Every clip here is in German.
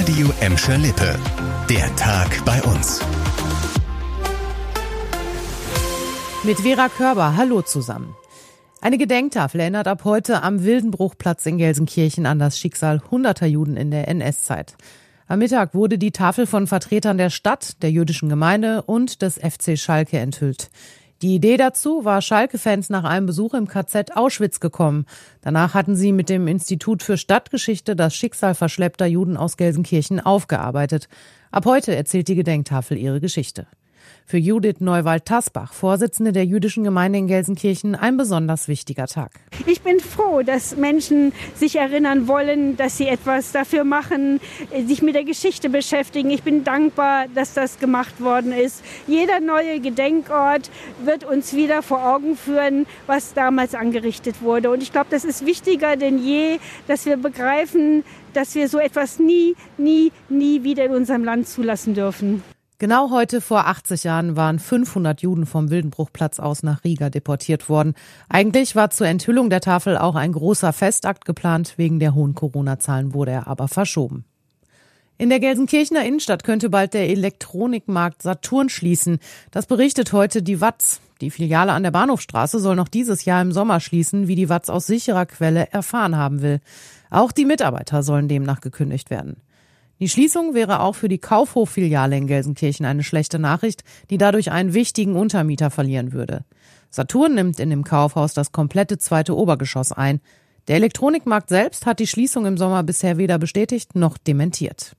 Radio Emscher Lippe. Der Tag bei uns. Mit Vera Körber, hallo zusammen. Eine Gedenktafel erinnert ab heute am Wildenbruchplatz in Gelsenkirchen an das Schicksal hunderter Juden in der NS-Zeit. Am Mittag wurde die Tafel von Vertretern der Stadt, der jüdischen Gemeinde und des FC Schalke enthüllt. Die Idee dazu war Schalke-Fans nach einem Besuch im KZ Auschwitz gekommen. Danach hatten sie mit dem Institut für Stadtgeschichte das Schicksal verschleppter Juden aus Gelsenkirchen aufgearbeitet. Ab heute erzählt die Gedenktafel ihre Geschichte. Für Judith Neuwald-Tasbach, Vorsitzende der jüdischen Gemeinde in Gelsenkirchen, ein besonders wichtiger Tag. Ich bin froh, dass Menschen sich erinnern wollen, dass sie etwas dafür machen, sich mit der Geschichte beschäftigen. Ich bin dankbar, dass das gemacht worden ist. Jeder neue Gedenkort wird uns wieder vor Augen führen, was damals angerichtet wurde. Und ich glaube, das ist wichtiger denn je, dass wir begreifen, dass wir so etwas nie, nie, nie wieder in unserem Land zulassen dürfen. Genau heute vor 80 Jahren waren 500 Juden vom Wildenbruchplatz aus nach Riga deportiert worden. Eigentlich war zur Enthüllung der Tafel auch ein großer Festakt geplant, wegen der hohen Corona-Zahlen wurde er aber verschoben. In der Gelsenkirchener Innenstadt könnte bald der Elektronikmarkt Saturn schließen. Das berichtet heute die Watz. Die Filiale an der Bahnhofstraße soll noch dieses Jahr im Sommer schließen, wie die Watz aus sicherer Quelle erfahren haben will. Auch die Mitarbeiter sollen demnach gekündigt werden. Die Schließung wäre auch für die Kaufhof-Filiale in Gelsenkirchen eine schlechte Nachricht, die dadurch einen wichtigen Untermieter verlieren würde. Saturn nimmt in dem Kaufhaus das komplette zweite Obergeschoss ein. Der Elektronikmarkt selbst hat die Schließung im Sommer bisher weder bestätigt noch dementiert.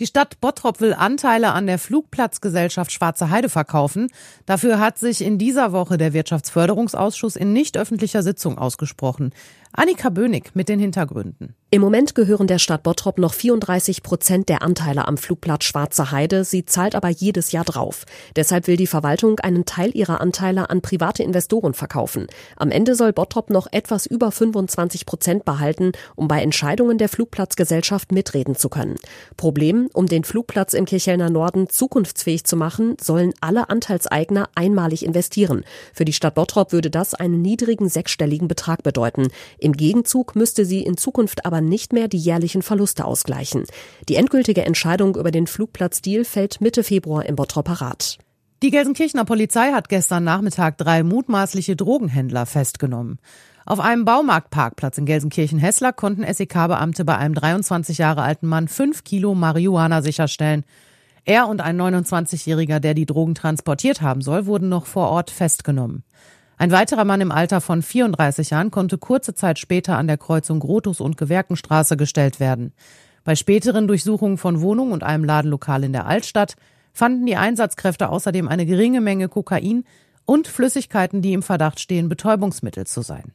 Die Stadt Bottrop will Anteile an der Flugplatzgesellschaft Schwarze Heide verkaufen. Dafür hat sich in dieser Woche der Wirtschaftsförderungsausschuss in nicht öffentlicher Sitzung ausgesprochen. Annika Bönig mit den Hintergründen. Im Moment gehören der Stadt Bottrop noch 34 Prozent der Anteile am Flugplatz Schwarze Heide. Sie zahlt aber jedes Jahr drauf. Deshalb will die Verwaltung einen Teil ihrer Anteile an private Investoren verkaufen. Am Ende soll Bottrop noch etwas über 25 Prozent behalten, um bei Entscheidungen der Flugplatzgesellschaft mitreden zu können. Problem, um den Flugplatz im Kirchhellner Norden zukunftsfähig zu machen, sollen alle Anteilseigner einmalig investieren. Für die Stadt Bottrop würde das einen niedrigen sechsstelligen Betrag bedeuten. Im Gegenzug müsste sie in Zukunft aber nicht mehr die jährlichen Verluste ausgleichen. Die endgültige Entscheidung über den Flugplatzdeal fällt Mitte Februar im Bottroper Rat. Die Gelsenkirchener Polizei hat gestern Nachmittag drei mutmaßliche Drogenhändler festgenommen. Auf einem Baumarktparkplatz in Gelsenkirchen-Hessler konnten SEK-Beamte bei einem 23 Jahre alten Mann fünf Kilo Marihuana sicherstellen. Er und ein 29-Jähriger, der die Drogen transportiert haben soll, wurden noch vor Ort festgenommen. Ein weiterer Mann im Alter von 34 Jahren konnte kurze Zeit später an der Kreuzung Grotus und Gewerkenstraße gestellt werden. Bei späteren Durchsuchungen von Wohnungen und einem Ladenlokal in der Altstadt fanden die Einsatzkräfte außerdem eine geringe Menge Kokain und Flüssigkeiten, die im Verdacht stehen, Betäubungsmittel zu sein.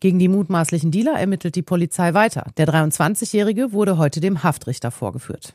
Gegen die mutmaßlichen Dealer ermittelt die Polizei weiter. Der 23-Jährige wurde heute dem Haftrichter vorgeführt.